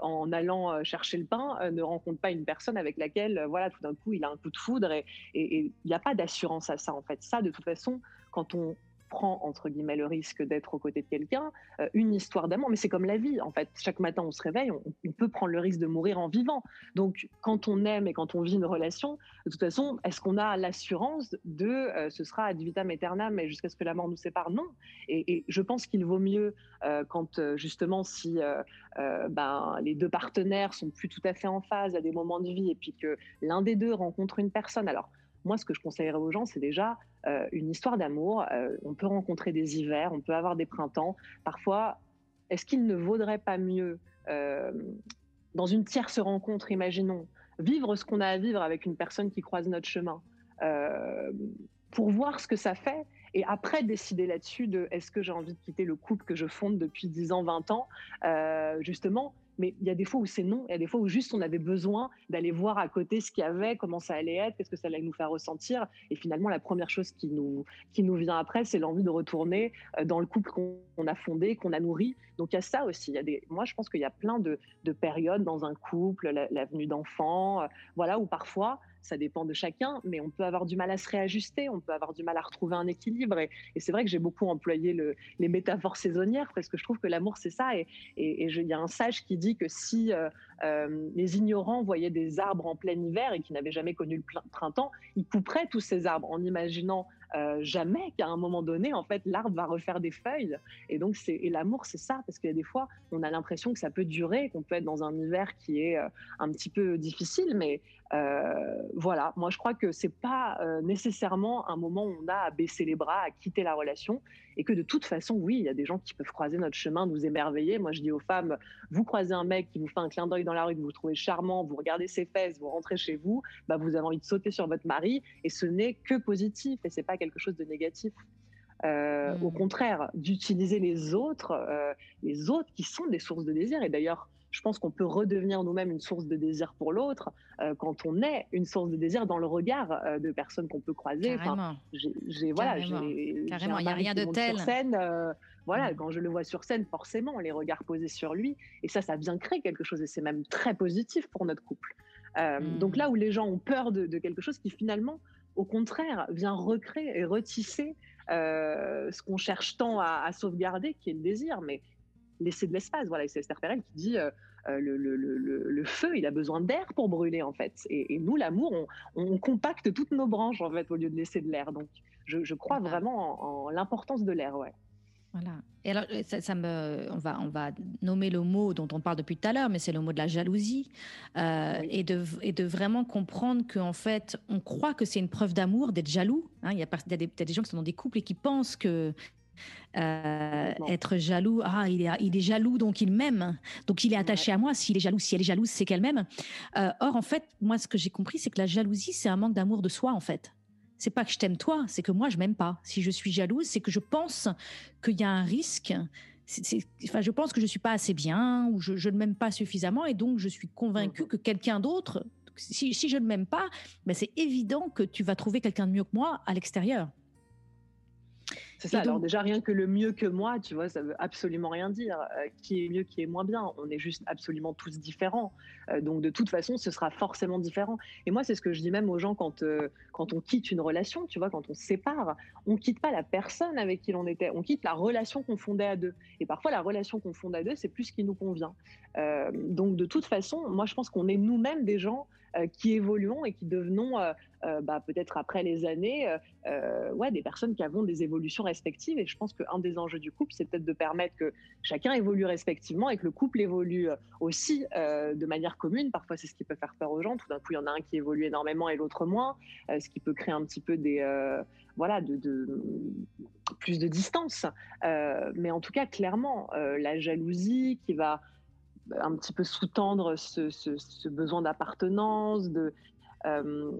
en allant chercher le pain, ne rencontre pas une personne avec laquelle, voilà, tout d'un coup, il a un coup de foudre et il n'y a pas d'assurance à ça, en fait. Ça, de toute façon, quand on prend entre guillemets le risque d'être aux côtés de quelqu'un, euh, une histoire d'amour, mais c'est comme la vie en fait. Chaque matin on se réveille, on, peut prendre le risque de mourir en vivant. Donc quand on aime et quand on vit une relation, de toute façon, est-ce qu'on a l'assurance de euh, ce sera ad vitam aeternam, mais jusqu'à ce que la mort nous sépare? Non. Et, je pense qu'il vaut mieux euh, quand justement si ben, les deux partenaires sont plus tout à fait en phase à des moments de vie et puis que l'un des deux rencontre une personne. Alors moi, ce que je conseillerais aux gens, c'est déjà euh, une histoire d'amour. Euh, on peut rencontrer des hivers, on peut avoir des printemps. Parfois, est-ce qu'il ne vaudrait pas mieux, euh, dans une tierce rencontre, imaginons, vivre ce qu'on a à vivre avec une personne qui croise notre chemin, pour voir ce que ça fait et après décider là-dessus de est-ce que j'ai envie de quitter le couple que je fonde depuis 10 ans, 20 ans, justement, mais il y a des fois où c'est non, il y a des fois où juste on avait besoin d'aller voir à côté ce qu'il y avait, comment ça allait être, qu'est-ce que ça allait nous faire ressentir. Et finalement, la première chose qui nous, qui nous vient après, c'est l'envie de retourner euh, dans le couple qu'on a fondé, qu'on a nourri. Donc il y a ça aussi. Il y a des, moi, je pense qu'il y a plein de, de, périodes dans un couple, la, venue d'enfants, euh, voilà, où parfois ça dépend de chacun, mais on peut avoir du mal à se réajuster, on peut avoir du mal à retrouver un équilibre. Et, c'est vrai que j'ai beaucoup employé le, les métaphores saisonnières parce que je trouve que l'amour, c'est ça. Et il y a un sage qui dit que si euh, euh, les ignorants voyaient des arbres en plein hiver et qui n'avaient jamais connu le printemps, ils couperaient tous ces arbres en imaginant euh, jamais qu'à un moment donné, en fait, l'arbre va refaire des feuilles. Et donc, l'amour, c'est ça, parce qu'il y a des fois, on a l'impression que ça peut durer, qu'on peut être dans un hiver qui est un petit peu difficile, mais euh, voilà. Moi, je crois que c'est pas nécessairement un moment où on a à baisser les bras, à quitter la relation, et que de toute façon, oui, il y a des gens qui peuvent croiser notre chemin, nous émerveiller. Moi, je dis aux femmes, vous croisez un mec qui vous fait un clin d'œil dans la rue, que vous trouvez charmant, vous regardez ses fesses, vous rentrez chez vous, bah, vous avez envie de sauter sur votre mari, et ce n'est que positif, et c'est pas quelque chose de négatif. Euh, au mmh. contraire, d'utiliser les autres, euh, les autres qui sont des sources de désir. Et d'ailleurs, je pense qu'on peut redevenir nous-mêmes une source de désir pour l'autre euh, quand on est une source de désir dans le regard de personnes qu'on peut croiser. Carrément. j'ai, voilà, Carrément, il n'y a rien de tel. Sur scène, voilà, mmh. quand je le vois sur scène, forcément, les regards posés sur lui. Et ça, ça vient créer quelque chose. Et c'est même très positif pour notre couple. Donc mmh. là où les gens ont peur de, de quelque chose qui finalement au contraire, vient recréer et retisser euh, ce qu'on cherche tant à, sauvegarder, qui est le désir, mais laisser de l'espace. Voilà, c'est Esther Perel qui dit euh, euh, le, feu, il a besoin d'air pour brûler, en fait. Et, nous, l'amour, on, compacte toutes nos branches, en fait, au lieu de laisser de l'air. Donc, je, crois vraiment en, l'importance de l'air, ouais. Voilà. Et alors, ça, me, on, va, on va nommer le mot dont on parle depuis tout à l'heure, mais c'est le mot de la jalousie. Euh, et, de, et de vraiment comprendre qu'en fait, on croit que c'est une preuve d'amour d'être jaloux. Hein. Il y, a, des, des gens qui sont dans des couples et qui pensent que euh, être jaloux, ah, il est, il est jaloux, donc il m'aime, donc il est attaché à moi. S'il est jaloux, si elle est jalouse, c'est qu'elle m'aime. Euh, or, en fait, moi, ce que j'ai compris, c'est que la jalousie, c'est un manque d'amour de soi, en fait c'est pas que je t'aime toi, c'est que moi je m'aime pas. Si je suis jalouse, c'est que je pense qu'il y a un risque. enfin, je pense que je suis pas assez bien ou je, ne m'aime pas suffisamment et donc je suis convaincue mmh que quelqu'un d'autre, si, je ne m'aime pas, ben c'est évident que tu vas trouver quelqu'un de mieux que moi à l'extérieur. C'est ça. Alors déjà, rien que le mieux que moi, tu vois, ça veut absolument rien dire. Euh, qui est mieux, qui est moins bien. On est juste absolument tous différents. Euh, donc de toute façon, ce sera forcément différent. Et moi, c'est ce que je dis même aux gens quand, euh, quand on quitte une relation, tu vois, quand on se sépare, on quitte pas la personne avec qui l'on était, on quitte la relation qu'on fondait à deux. Et parfois, la relation qu'on fonde à deux, c'est plus ce qui nous convient. donc de toute façon, moi, je pense qu'on est nous-mêmes des gens qui évoluons et qui devenons euh, bah, peut-être après les années, euh, euh, des personnes qui avons des évolutions respectives. Et je pense qu'un des enjeux du couple, c'est peut-être de permettre que chacun évolue respectivement et que le couple évolue aussi de manière commune. Parfois, c'est ce qui peut faire peur aux gens. Tout d'un coup, il y en a un qui évolue énormément et l'autre moins, ce qui peut créer un petit peu plus de distance. mais en tout cas, clairement, la jalousie qui va un petit peu sous-tendre ce, besoin d'appartenance, euh,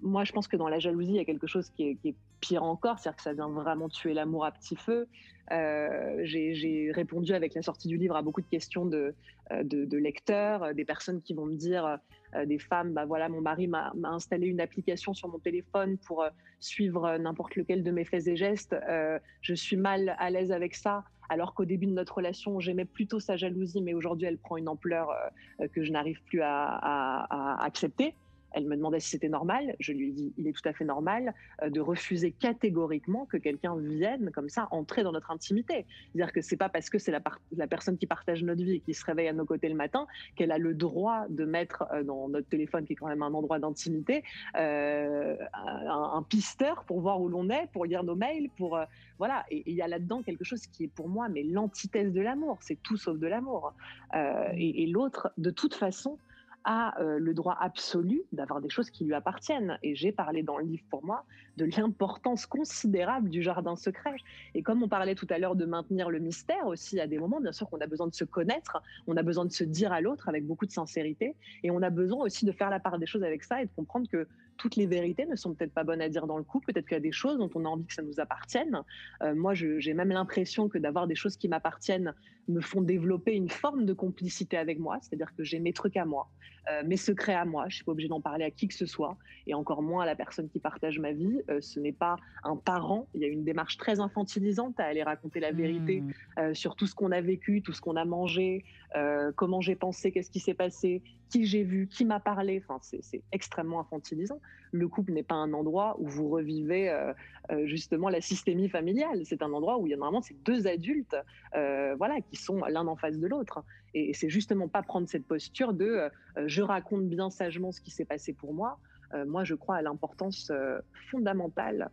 moi, je pense que dans la jalousie, il y a quelque chose qui est, pire encore, c'est-à-dire que ça vient vraiment tuer l'amour à petit feu. Euh, j'ai répondu avec la sortie du livre à beaucoup de questions de, euh, lecteurs, des personnes qui vont me dire, des femmes, bah voilà, mon mari m'a installé une application sur mon téléphone pour suivre n'importe lequel de mes faits et gestes. je suis mal à l'aise avec ça alors qu'au début de notre relation, j'aimais plutôt sa jalousie, mais aujourd'hui, elle prend une ampleur que je n'arrive plus à, à, accepter. Elle me demandait si c'était normal. Je lui ai dit, il est tout à fait normal euh, de refuser catégoriquement que quelqu'un vienne comme ça entrer dans notre intimité. C'est-à-dire que c'est pas parce que c'est la, personne qui partage notre vie et qui se réveille à nos côtés le matin qu'elle a le droit de mettre euh, dans notre téléphone, qui est quand même un endroit d'intimité, euh, un, pisteur pour voir où l'on est, pour lire nos mails, pour voilà. Et il y a là-dedans quelque chose qui est pour moi mais l'antithèse de l'amour. C'est tout sauf de l'amour. et l'autre, de toute façon, a euh, le droit absolu d'avoir des choses qui lui appartiennent. Et j'ai parlé dans le livre pour moi de l'importance considérable du jardin secret. Et comme on parlait tout à l'heure de maintenir le mystère aussi, à des moments, bien sûr qu'on a besoin de se connaître, on a besoin de se dire à l'autre avec beaucoup de sincérité, et on a besoin aussi de faire la part des choses avec ça et de comprendre que toutes les vérités ne sont peut-être pas bonnes à dire dans le couple. Peut-être qu'il y a des choses dont on a envie que ça nous appartienne. Euh, moi, j'ai même l'impression que d'avoir des choses qui m'appartiennent me font développer une forme de complicité avec moi. C'est-à-dire que j'ai mes trucs à moi, euh, mes secrets à moi. Je suis pas obligée d'en parler à qui que ce soit, et encore moins à la personne qui partage ma vie. Euh, ce n'est pas un parent. Il y a une démarche très infantilisante à aller raconter la vérité mmh. sur tout ce qu'on a vécu, tout ce qu'on a mangé, comment j'ai pensé, qu'est-ce qui s'est passé, qui j'ai vu, qui m'a parlé. Enfin, c'est extrêmement infantilisant. Le couple n'est pas un endroit où vous revivez euh, euh, justement la systémie familiale. C'est un endroit où il y a normalement ces deux adultes, euh, voilà, qui sont l'un en face de l'autre. Et, c'est justement pas prendre cette posture de je raconte bien sagement ce qui s'est passé pour moi. moi, je crois à l'importance fondamentale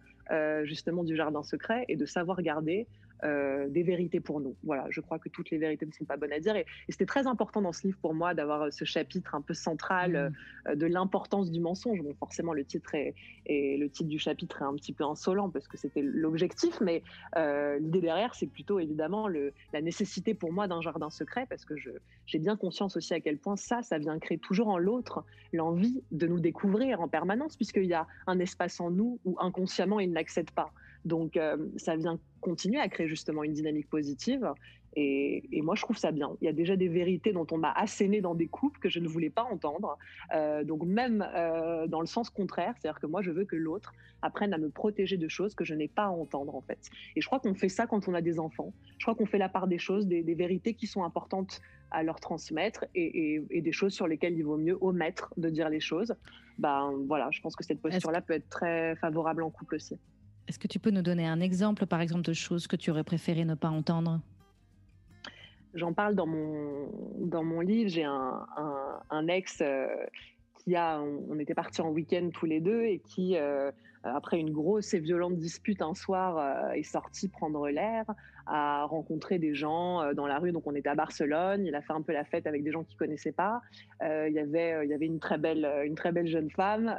justement du jardin secret et de savoir garder euh, des vérités pour nous. Voilà, je crois que toutes les vérités ne sont pas bonnes à dire. Et, c'était très important dans ce livre pour moi d'avoir euh, ce chapitre un peu central mmh. euh, de l'importance du mensonge. Bon, forcément, le titre, est, et le titre du chapitre est un petit peu insolent parce que c'était l'objectif, mais l'idée derrière, c'est plutôt évidemment le, la nécessité pour moi d'un jardin secret parce que j'ai bien conscience aussi à quel point ça, ça vient créer toujours en l'autre l'envie de nous découvrir en permanence, puisqu'il y a un espace en nous où inconsciemment il n'accède pas. Donc, euh, ça vient continuer à créer justement une dynamique positive. Et, moi, je trouve ça bien. Il y a déjà des vérités dont on m'a asséné dans des couples que je ne voulais pas entendre. Euh, donc, même euh, dans le sens contraire, c'est-à-dire que moi, je veux que l'autre apprenne à me protéger de choses que je n'ai pas à entendre, en fait. Et je crois qu'on fait ça quand on a des enfants. Je crois qu'on fait la part des choses, des, vérités qui sont importantes à leur transmettre et, et, des choses sur lesquelles il vaut mieux omettre de dire les choses. Ben voilà, je pense que cette posture-là peut être très favorable en couple aussi. Est-ce que tu peux nous donner un exemple, par exemple, de choses que tu aurais préféré ne pas entendre? J'en parle dans mon, dans mon livre. J'ai un, un, ex euh, qui a, on, était partis en week-end tous les deux et qui, euh, après une grosse et violente dispute un soir, euh, est sorti prendre l'air, a rencontré des gens euh, dans la rue. Donc on était à Barcelone, il a fait un peu la fête avec des gens qu'il connaissait pas. il y avait, il y avait une très belle, une très belle jeune femme.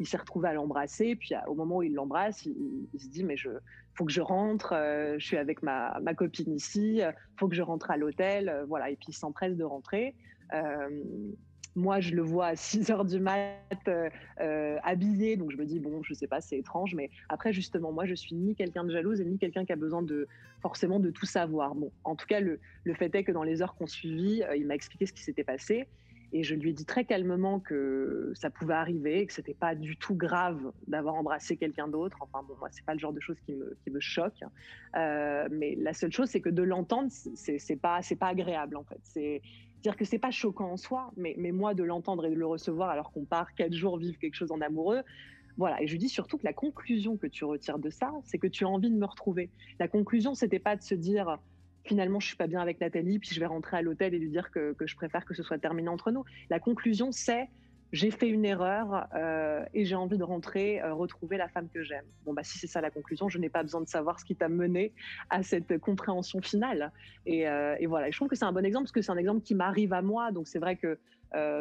il s'est retrouvé à l'embrasser. Puis au moment où il l'embrasse, il, se dit mais je, faut que je rentre. je suis avec ma, ma copine ici. Faut que je rentre à l'hôtel. voilà. Et puis il s'empresse de rentrer. Moi, je le vois à 6 heures du mat euh, euh, habillé, donc je me dis, bon, je sais pas, c'est étrange, mais après, justement, moi, je suis ni quelqu'un de jalouse et ni quelqu'un qui a besoin de forcément de tout savoir. Bon, en tout cas, le, fait est que dans les heures qu'on suivit, euh, il m'a expliqué ce qui s'était passé. Et je lui ai dit très calmement que ça pouvait arriver, que c'était pas du tout grave d'avoir embrassé quelqu'un d'autre. Enfin bon, moi c'est pas le genre de choses qui me, qui choque. Euh, mais la seule chose, c'est que de l'entendre, c'est pas pas agréable en fait. Dire que c'est pas choquant en soi, mais, mais moi de l'entendre et de le recevoir alors qu'on part quatre jours vivre quelque chose en amoureux, voilà. Et je dis surtout que la conclusion que tu retires de ça, c'est que tu as envie de me retrouver. La conclusion, c'était pas de se dire finalement je suis pas bien avec Nathalie, puis je vais rentrer à l'hôtel et lui dire que, que je préfère que ce soit terminé entre nous. La conclusion, c'est j'ai fait une erreur euh, et j'ai envie de rentrer, euh, retrouver la femme que j'aime. Bon, bah, si c'est ça la conclusion, je n'ai pas besoin de savoir ce qui t'a mené à cette compréhension finale. Et, euh, et voilà, je trouve que c'est un bon exemple parce que c'est un exemple qui m'arrive à moi. Donc c'est vrai que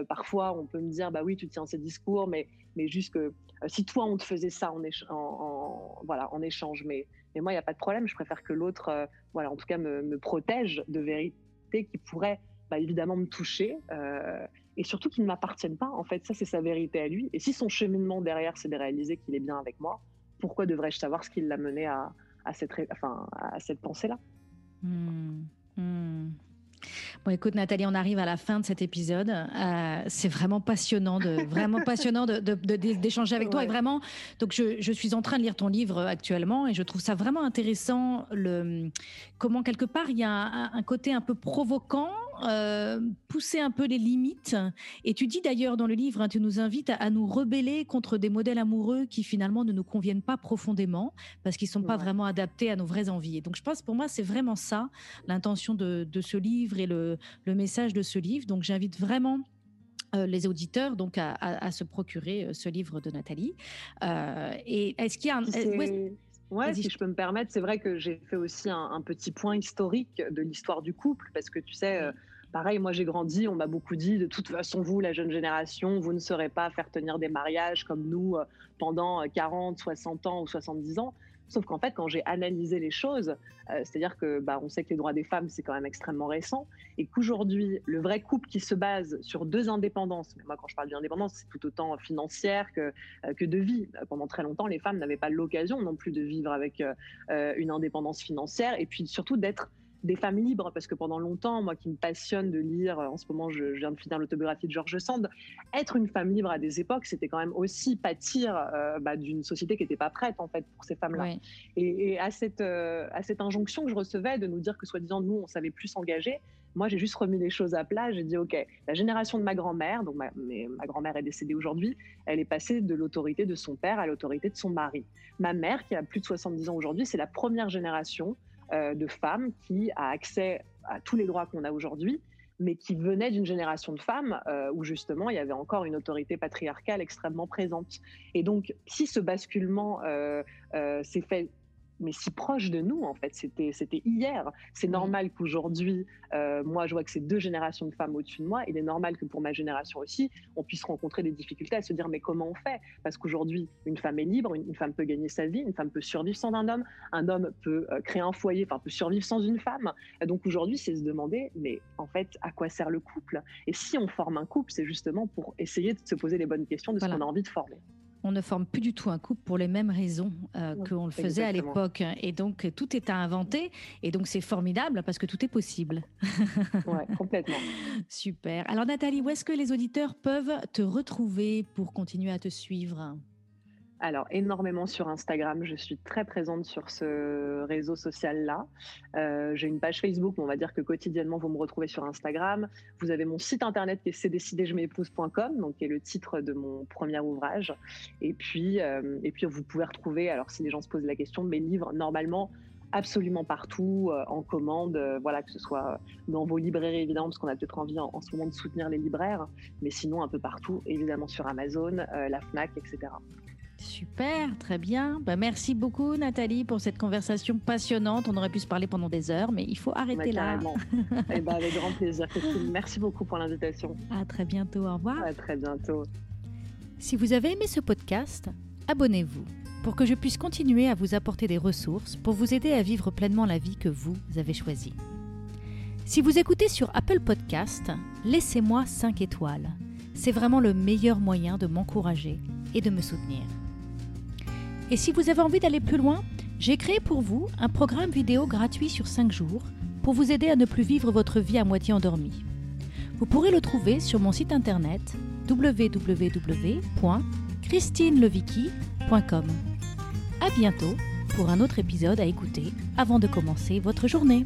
parfois on peut me dire, bah oui, tu tiens ces discours, mais, mais juste que si toi on te faisait ça en, voilà, en échange, mais, mais moi il n'y a pas de problème, je préfère que l'autre, voilà, en tout cas me, me, protège de vérités qui pourraient bah, évidemment me toucher et surtout qu'ils ne m'appartiennent pas. En fait, ça, c'est sa vérité à lui. Et si son cheminement derrière, c'est de réaliser qu'il est bien avec moi, pourquoi devrais-je savoir ce qui l'a mené à, cette, enfin, à cette pensée-là? Hmm. Hmm. Bon, écoute, Nathalie, on arrive à la fin de cet épisode. Euh, c'est vraiment passionnant, de, vraiment passionnant d'échanger avec toi. Et vraiment, donc je, je, suis en train de lire ton livre actuellement et je trouve ça vraiment intéressant. Le, comment quelque part il y a un, côté un peu provoquant, euh, pousser un peu les limites. Et tu dis d'ailleurs dans le livre, hein, tu nous invites à, nous rebeller contre des modèles amoureux qui finalement ne nous conviennent pas profondément parce qu'ils sont pas vraiment adaptés à nos vraies envies. donc je pense pour moi c'est vraiment ça l'intention de, de ce livre et le, message de ce livre. Donc j'invite vraiment euh, les auditeurs donc à, se procurer euh, ce livre de Nathalie. Euh, et est-ce qu'il y a un... Ouais, si je peux me permettre, c'est vrai que j'ai fait aussi un, petit point historique de l'histoire du couple, parce que tu sais, pareil, moi j'ai grandi, on m'a beaucoup dit, de toute façon, vous, la jeune génération, vous ne saurez pas faire tenir des mariages comme nous pendant 40, 60 ans ou 70 ans. Sauf qu'en fait, quand j'ai analysé les choses, euh, c'est-à-dire que bah, on sait que les droits des femmes, c'est quand même extrêmement récent, et qu'aujourd'hui, le vrai couple qui se base sur deux indépendances, moi quand je parle d'indépendance, c'est tout autant financière que, euh, que de vie. Pendant très longtemps, les femmes n'avaient pas l'occasion non plus de vivre avec euh, une indépendance financière, et puis surtout d'être des femmes libres, parce que pendant longtemps, moi qui me passionne de lire, en ce moment je, viens de finir l'autobiographie de George Sand, être une femme libre à des époques, c'était quand même aussi pâtir euh, bah, d'une société qui n'était pas prête en fait pour ces femmes-là. Et, à, cette, euh, à cette injonction que je recevais de nous dire que soi-disant nous, on savait plus s'engager, moi j'ai juste remis les choses à plat, j'ai dit ok, la génération de ma grand-mère, donc ma, ma grand-mère est décédée aujourd'hui, elle est passée de l'autorité de son père à l'autorité de son mari. Ma mère, qui a plus de 70 ans aujourd'hui, c'est la première génération euh, de femmes qui a accès à tous les droits qu'on a aujourd'hui, mais qui venait d'une génération de femmes euh, où justement il y avait encore une autorité patriarcale extrêmement présente. Et donc, si ce basculement euh, s'est fait mais si proche de nous, en fait. C'était, c'était hier. C'est normal qu'aujourd'hui, euh, moi, je vois que c'est deux générations de femmes au-dessus de moi. Il est normal que pour ma génération aussi, on puisse rencontrer des difficultés à se dire, mais comment on fait? Parce qu'aujourd'hui, une femme est libre, une, femme peut gagner sa vie, une femme peut survivre sans un homme, un homme peut euh, créer un foyer, enfin, peut survivre sans une femme. donc aujourd'hui, c'est se demander, mais en fait, à quoi sert le couple? Et si on forme un couple, c'est justement pour essayer de se poser les bonnes questions de ce qu'on a envie de former on ne forme plus du tout un couple pour les mêmes raisons euh, qu'on le faisait à l'époque. Et donc, tout est à inventer. Et donc, c'est formidable parce que tout est possible. Oui, complètement. Super. Alors, Nathalie, où est-ce que les auditeurs peuvent te retrouver pour continuer à te suivre? Alors, énormément sur Instagram. Je suis très présente sur ce réseau social-là. Euh, j'ai une page Facebook, mais on va dire que quotidiennement, vous me retrouvez sur Instagram. Vous avez mon site internet qui est cdécidéjem'épouse.com, donc qui est le titre de mon premier ouvrage. Et puis, euh, et puis, vous pouvez retrouver, alors si les gens se posent la question, mes livres, normalement, absolument partout, euh, en commande, voilà, que ce soit dans vos librairies évidemment, parce qu'on a peut-être envie en, en, ce moment de soutenir les libraires, mais sinon un peu partout, évidemment sur Amazon, la FNAC, etc. Super, très bien. Bah, merci beaucoup Nathalie pour cette conversation passionnante. On aurait pu se parler pendant des heures, mais il faut arrêter là. eh ben, avec grand plaisir. Merci beaucoup pour l'invitation. À très bientôt. Au revoir. À très bientôt. Si vous avez aimé ce podcast, abonnez-vous pour que je puisse continuer à vous apporter des ressources pour vous aider à vivre pleinement la vie que vous avez choisie. Si vous écoutez sur Apple Podcast, laissez-moi 5 étoiles. C'est vraiment le meilleur moyen de m'encourager et de me soutenir. Et si vous avez envie d'aller plus loin, j'ai créé pour vous un programme vidéo gratuit sur 5 jours pour vous aider à ne plus vivre votre vie à moitié endormie. Vous pourrez le trouver sur mon site internet www.christineleviki.com. À bientôt pour un autre épisode à écouter avant de commencer votre journée.